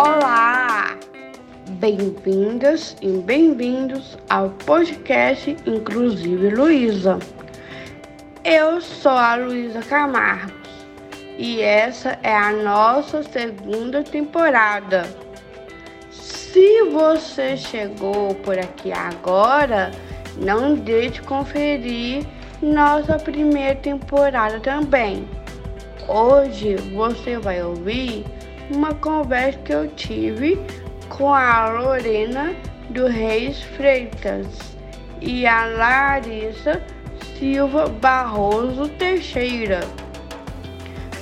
Olá! Bem-vindas e bem-vindos ao podcast Inclusive Luísa. Eu sou a Luísa Camargos e essa é a nossa segunda temporada. Se você chegou por aqui agora, não deixe de conferir nossa primeira temporada também. Hoje você vai ouvir uma conversa que eu tive com a Lorena do Reis Freitas e a Larissa Silva Barroso Teixeira,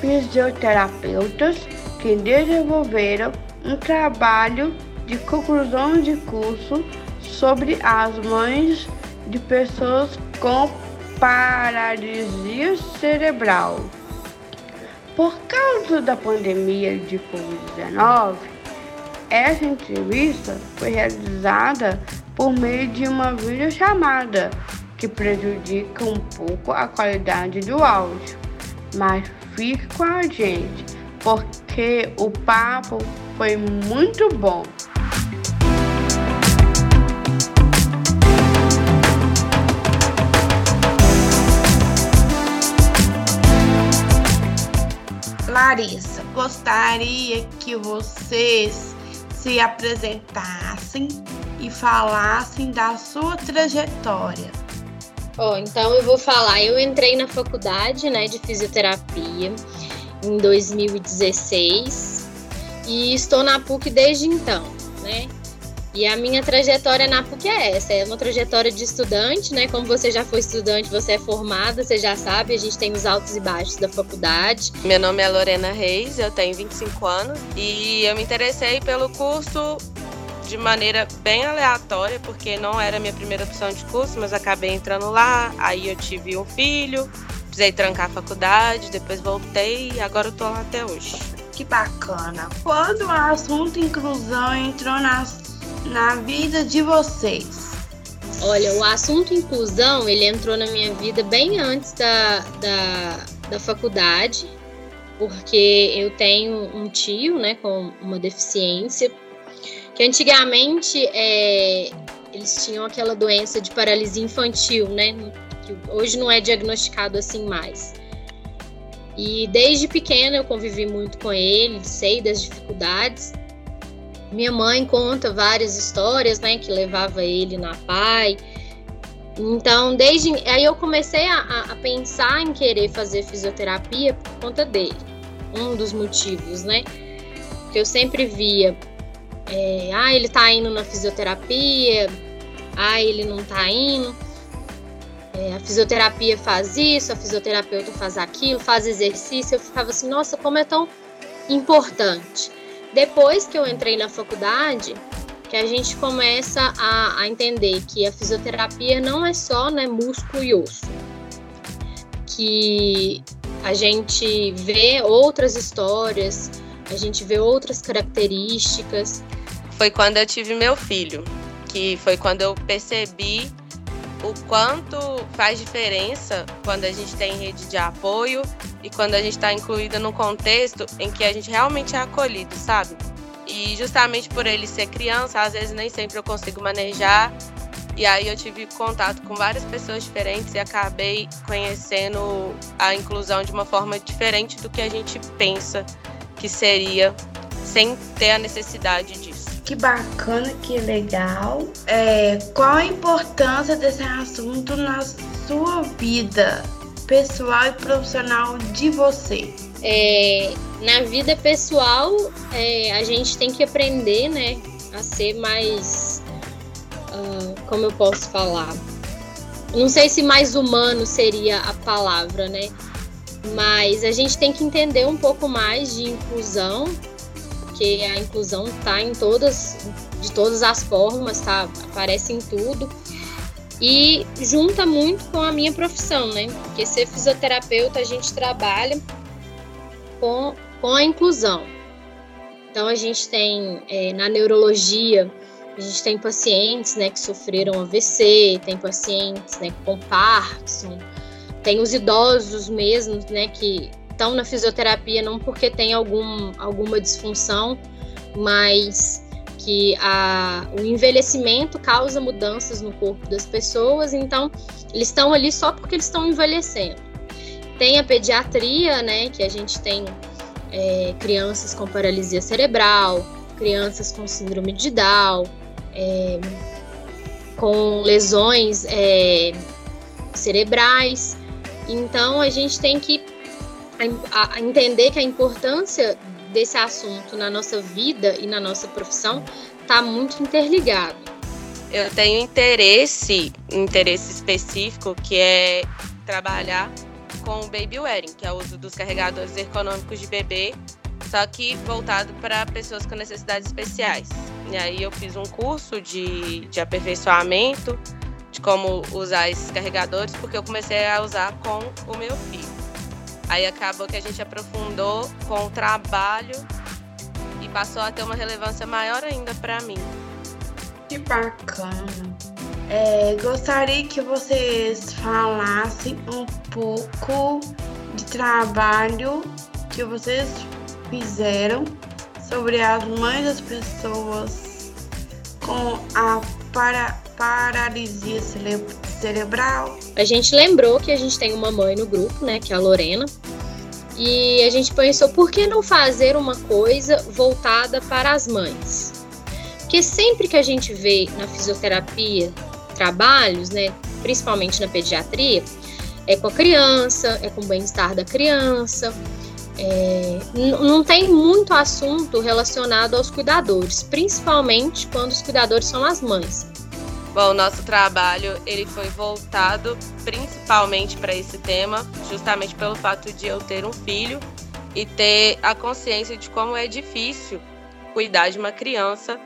fisioterapeutas que desenvolveram um trabalho de conclusão de curso sobre as mães de pessoas com paralisia cerebral. Por causa da pandemia de Covid-19, essa entrevista foi realizada por meio de uma videochamada que prejudica um pouco a qualidade do áudio. Mas fique com a gente, porque o papo foi muito bom. Larissa, gostaria que vocês se apresentassem e falassem da sua trajetória. Bom, então eu vou falar. Eu entrei na faculdade né, de fisioterapia em 2016 e estou na PUC desde então, né? E a minha trajetória na PUC é essa, é uma trajetória de estudante, né? Como você já foi estudante, você é formada, você já sabe, a gente tem os altos e baixos da faculdade. Meu nome é Lorena Reis, eu tenho 25 anos e eu me interessei pelo curso de maneira bem aleatória, porque não era a minha primeira opção de curso, mas acabei entrando lá, aí eu tive um filho, precisei trancar a faculdade, depois voltei e agora eu tô lá até hoje. Que bacana! Quando o assunto inclusão entrou nas na vida de vocês? Olha, o assunto inclusão, ele entrou na minha vida bem antes da, da, da faculdade, porque eu tenho um tio, né, com uma deficiência, que antigamente é, eles tinham aquela doença de paralisia infantil, né, que hoje não é diagnosticado assim mais. E desde pequena eu convivi muito com ele, sei das dificuldades, minha mãe conta várias histórias, né, que levava ele na PAI. Então, desde aí eu comecei a, a pensar em querer fazer fisioterapia por conta dele. Um dos motivos, né? Que eu sempre via, é, ah, ele tá indo na fisioterapia, ah, ele não tá indo. É, a fisioterapia faz isso, a fisioterapeuta faz aquilo, faz exercício. Eu ficava assim, nossa, como é tão importante. Depois que eu entrei na faculdade, que a gente começa a, a entender que a fisioterapia não é só né, músculo e osso, que a gente vê outras histórias, a gente vê outras características. Foi quando eu tive meu filho, que foi quando eu percebi o quanto faz diferença quando a gente tem rede de apoio e quando a gente está incluída num contexto em que a gente realmente é acolhido, sabe? E justamente por ele ser criança, às vezes nem sempre eu consigo manejar. E aí eu tive contato com várias pessoas diferentes e acabei conhecendo a inclusão de uma forma diferente do que a gente pensa que seria, sem ter a necessidade disso. Que bacana, que legal. É, qual a importância desse assunto na sua vida pessoal e profissional de você? É, na vida pessoal, é, a gente tem que aprender, né, a ser mais, uh, como eu posso falar, não sei se mais humano seria a palavra, né, mas a gente tem que entender um pouco mais de inclusão porque a inclusão está em todas, de todas as formas, tá? Aparece em tudo. E junta muito com a minha profissão, né? Porque ser fisioterapeuta a gente trabalha com, com a inclusão. Então a gente tem é, na neurologia, a gente tem pacientes né, que sofreram AVC, tem pacientes né, com Parkinson, tem os idosos mesmo, né, que estão na fisioterapia não porque tem algum, alguma disfunção, mas que a, o envelhecimento causa mudanças no corpo das pessoas, então eles estão ali só porque eles estão envelhecendo. Tem a pediatria, né, que a gente tem é, crianças com paralisia cerebral, crianças com síndrome de Down, é, com lesões é, cerebrais. Então a gente tem que a, a entender que a importância desse assunto na nossa vida e na nossa profissão está muito interligado. Eu tenho interesse, interesse específico, que é trabalhar com o baby wearing, que é o uso dos carregadores ergonômicos de bebê, só que voltado para pessoas com necessidades especiais. E aí eu fiz um curso de, de aperfeiçoamento de como usar esses carregadores, porque eu comecei a usar com o meu filho. Aí acabou que a gente aprofundou com o trabalho e passou a ter uma relevância maior ainda para mim. Que bacana. É, gostaria que vocês falassem um pouco de trabalho que vocês fizeram sobre as mães das pessoas com a para, paralisia cerebral. A gente lembrou que a gente tem uma mãe no grupo, né, que é a Lorena, e a gente pensou por que não fazer uma coisa voltada para as mães? Porque sempre que a gente vê na fisioterapia trabalhos, né, principalmente na pediatria, é com a criança, é com o bem-estar da criança, é, não tem muito assunto relacionado aos cuidadores, principalmente quando os cuidadores são as mães. Bom, o nosso trabalho ele foi voltado principalmente para esse tema, justamente pelo fato de eu ter um filho e ter a consciência de como é difícil cuidar de uma criança.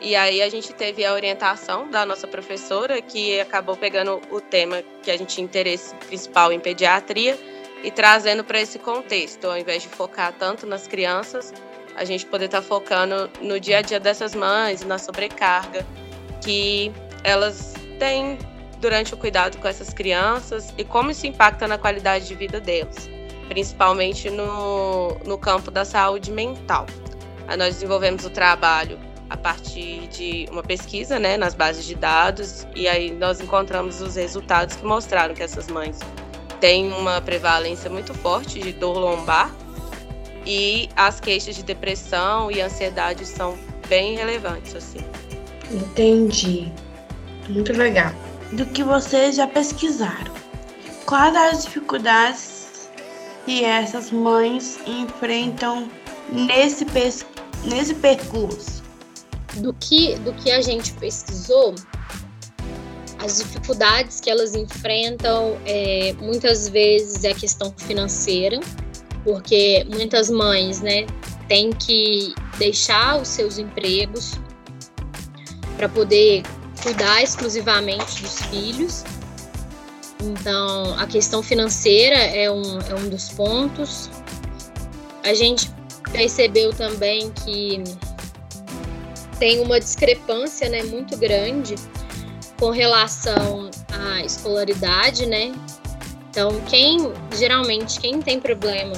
E aí a gente teve a orientação da nossa professora, que acabou pegando o tema que a gente tinha interesse principal em pediatria e trazendo para esse contexto, ao invés de focar tanto nas crianças, a gente poder estar tá focando no dia a dia dessas mães, na sobrecarga que elas têm durante o cuidado com essas crianças e como isso impacta na qualidade de vida delas, principalmente no, no campo da saúde mental. Nós desenvolvemos o trabalho a partir de uma pesquisa né, nas bases de dados e aí nós encontramos os resultados que mostraram que essas mães tem uma prevalência muito forte de dor lombar e as queixas de depressão e ansiedade são bem relevantes assim. Entendi. Muito legal. Do que vocês já pesquisaram, quais as dificuldades que essas mães enfrentam nesse, nesse percurso? Do que, do que a gente pesquisou, as dificuldades que elas enfrentam é, muitas vezes é a questão financeira, porque muitas mães, né, têm que deixar os seus empregos para poder cuidar exclusivamente dos filhos. Então, a questão financeira é um, é um dos pontos. A gente percebeu também que tem uma discrepância né, muito grande com relação à escolaridade, né? Então, quem geralmente quem tem problema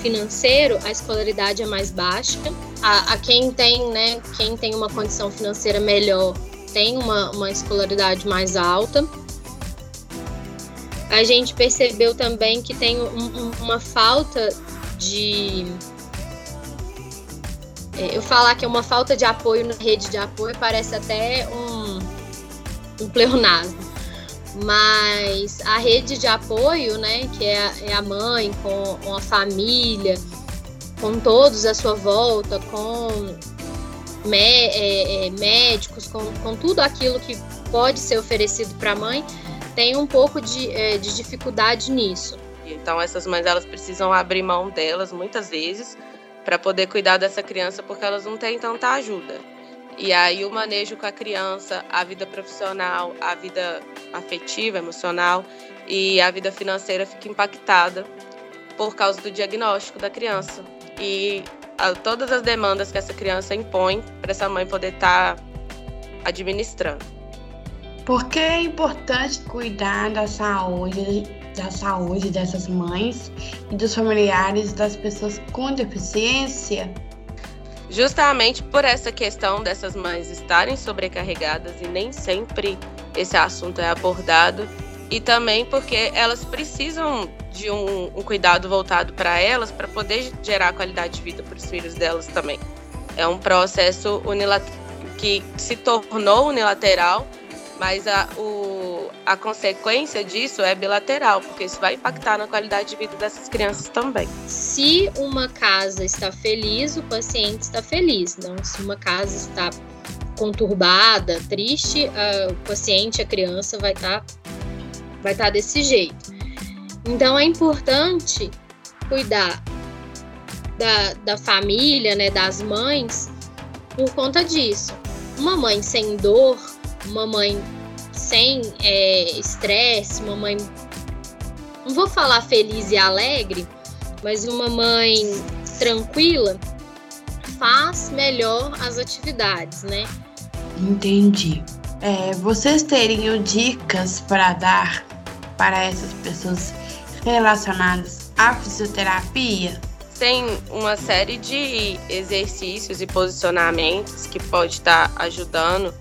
financeiro, a escolaridade é mais baixa. A, a quem tem, né, quem tem uma condição financeira melhor, tem uma, uma escolaridade mais alta. A gente percebeu também que tem um, um, uma falta de é, eu falar que é uma falta de apoio na rede de apoio parece até um um pleonasmo. Mas a rede de apoio, né, que é a, é a mãe com, com a família, com todos à sua volta, com mé é, é, médicos, com, com tudo aquilo que pode ser oferecido para a mãe, tem um pouco de, é, de dificuldade nisso. Então essas mães elas precisam abrir mão delas muitas vezes para poder cuidar dessa criança porque elas não têm tanta ajuda. E aí o manejo com a criança, a vida profissional, a vida afetiva, emocional e a vida financeira fica impactada por causa do diagnóstico da criança. E a, todas as demandas que essa criança impõe para essa mãe poder estar tá administrando. Por que é importante cuidar da saúde, da saúde dessas mães e dos familiares das pessoas com deficiência? justamente por essa questão dessas mães estarem sobrecarregadas e nem sempre esse assunto é abordado, e também porque elas precisam de um, um cuidado voltado para elas para poder gerar qualidade de vida para os filhos delas também. É um processo que se tornou unilateral, mas a, o, a consequência disso é bilateral, porque isso vai impactar na qualidade de vida dessas crianças também. Se uma casa está feliz, o paciente está feliz. Não, se uma casa está conturbada, triste, a, o paciente, a criança vai estar tá, vai estar tá desse jeito. Então é importante cuidar da, da família, né, das mães, por conta disso. Uma mãe sem dor, uma mãe sem é, estresse, uma mãe, não vou falar feliz e alegre, mas uma mãe tranquila, faz melhor as atividades, né? Entendi. É, vocês teriam dicas para dar para essas pessoas relacionadas à fisioterapia? Tem uma série de exercícios e posicionamentos que pode estar ajudando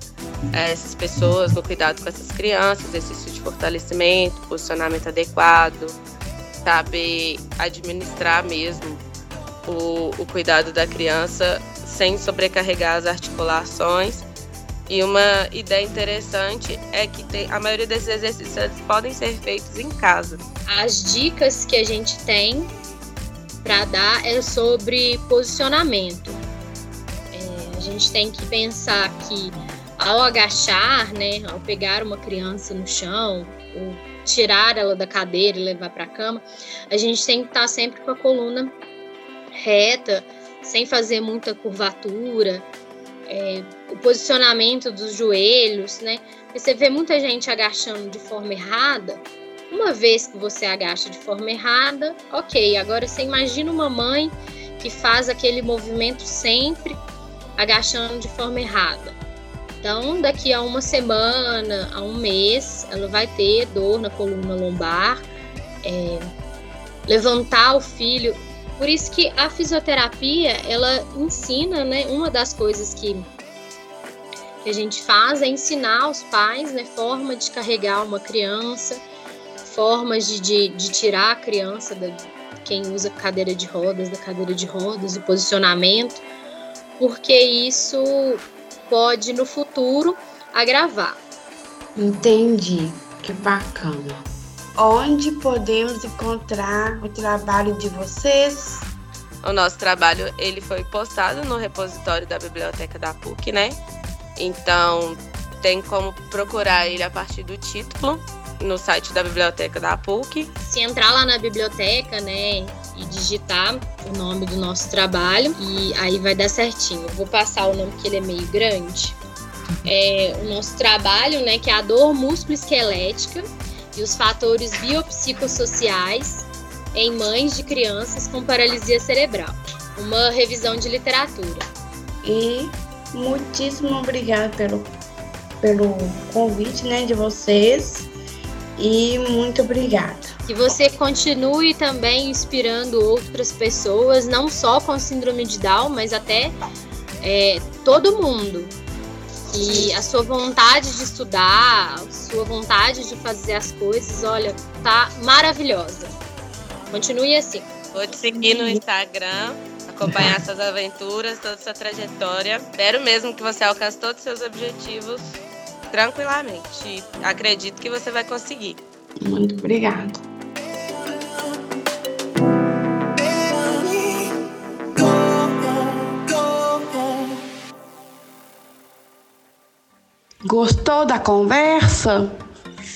essas pessoas no cuidado com essas crianças, exercício de fortalecimento, posicionamento adequado, saber administrar mesmo o, o cuidado da criança sem sobrecarregar as articulações. E uma ideia interessante é que tem, a maioria desses exercícios podem ser feitos em casa. As dicas que a gente tem para dar é sobre posicionamento. É, a gente tem que pensar que ao agachar, né, ao pegar uma criança no chão, ou tirar ela da cadeira e levar para a cama, a gente tem que estar tá sempre com a coluna reta, sem fazer muita curvatura, é, o posicionamento dos joelhos, né? Você vê muita gente agachando de forma errada. Uma vez que você agacha de forma errada, ok. Agora você imagina uma mãe que faz aquele movimento sempre agachando de forma errada. Então, daqui a uma semana, a um mês, ela vai ter dor na coluna lombar, é, levantar o filho. Por isso que a fisioterapia, ela ensina, né? Uma das coisas que, que a gente faz é ensinar aos pais, né? Forma de carregar uma criança, formas de, de, de tirar a criança da quem usa cadeira de rodas, da cadeira de rodas, o posicionamento, porque isso pode no futuro agravar. Entendi, que bacana. Onde podemos encontrar o trabalho de vocês? O nosso trabalho ele foi postado no repositório da biblioteca da PUC, né? Então tem como procurar ele a partir do título no site da biblioteca da PUC. Se entrar lá na biblioteca, né, e digitar o nome do nosso trabalho e aí vai dar certinho. Vou passar o nome que ele é meio grande. É o nosso trabalho, né, que é a dor músculo-esquelética e os fatores biopsicossociais em mães de crianças com paralisia cerebral. Uma revisão de literatura. E muitíssimo obrigada pelo, pelo convite né, de vocês e muito obrigada. Que você continue também inspirando outras pessoas, não só com síndrome de Down, mas até é, todo mundo. E a sua vontade de estudar, a sua vontade de fazer as coisas, olha, tá maravilhosa. Continue assim. Vou te seguir no Instagram, acompanhar suas aventuras, toda sua trajetória. Espero mesmo que você alcance todos os seus objetivos tranquilamente. Acredito que você vai conseguir. Muito obrigada. Gostou da conversa?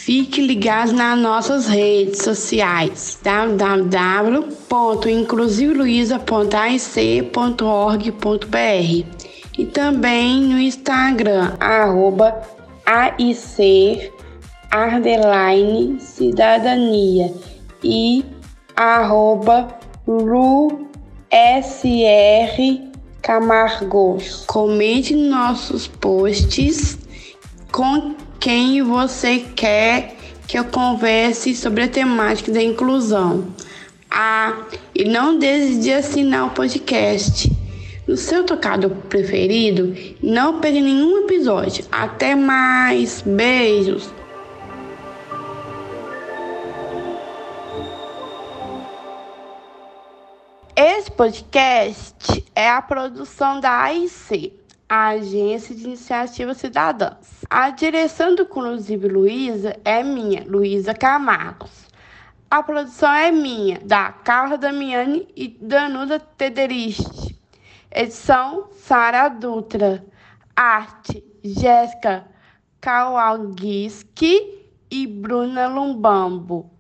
Fique ligado nas nossas redes sociais www.inclusiveluiza.aic.org.br e também no Instagram, arroba AIC Cidadania e arroba Lu SR Camargos. Comente nossos posts com quem você quer que eu converse sobre a temática da inclusão. Ah, e não deixe de assinar o podcast no seu tocado preferido. Não perca nenhum episódio. Até mais. Beijos. Esse podcast é a produção da AIC, a Agência de Iniciativa Cidadãs. A direção do Inclusive Luísa é minha, Luísa Camargos. A produção é minha, da Carla Damiani e Danuda Tederich. Edição Sara Dutra. Arte Jéssica Kawalgiski e Bruna Lumbambo.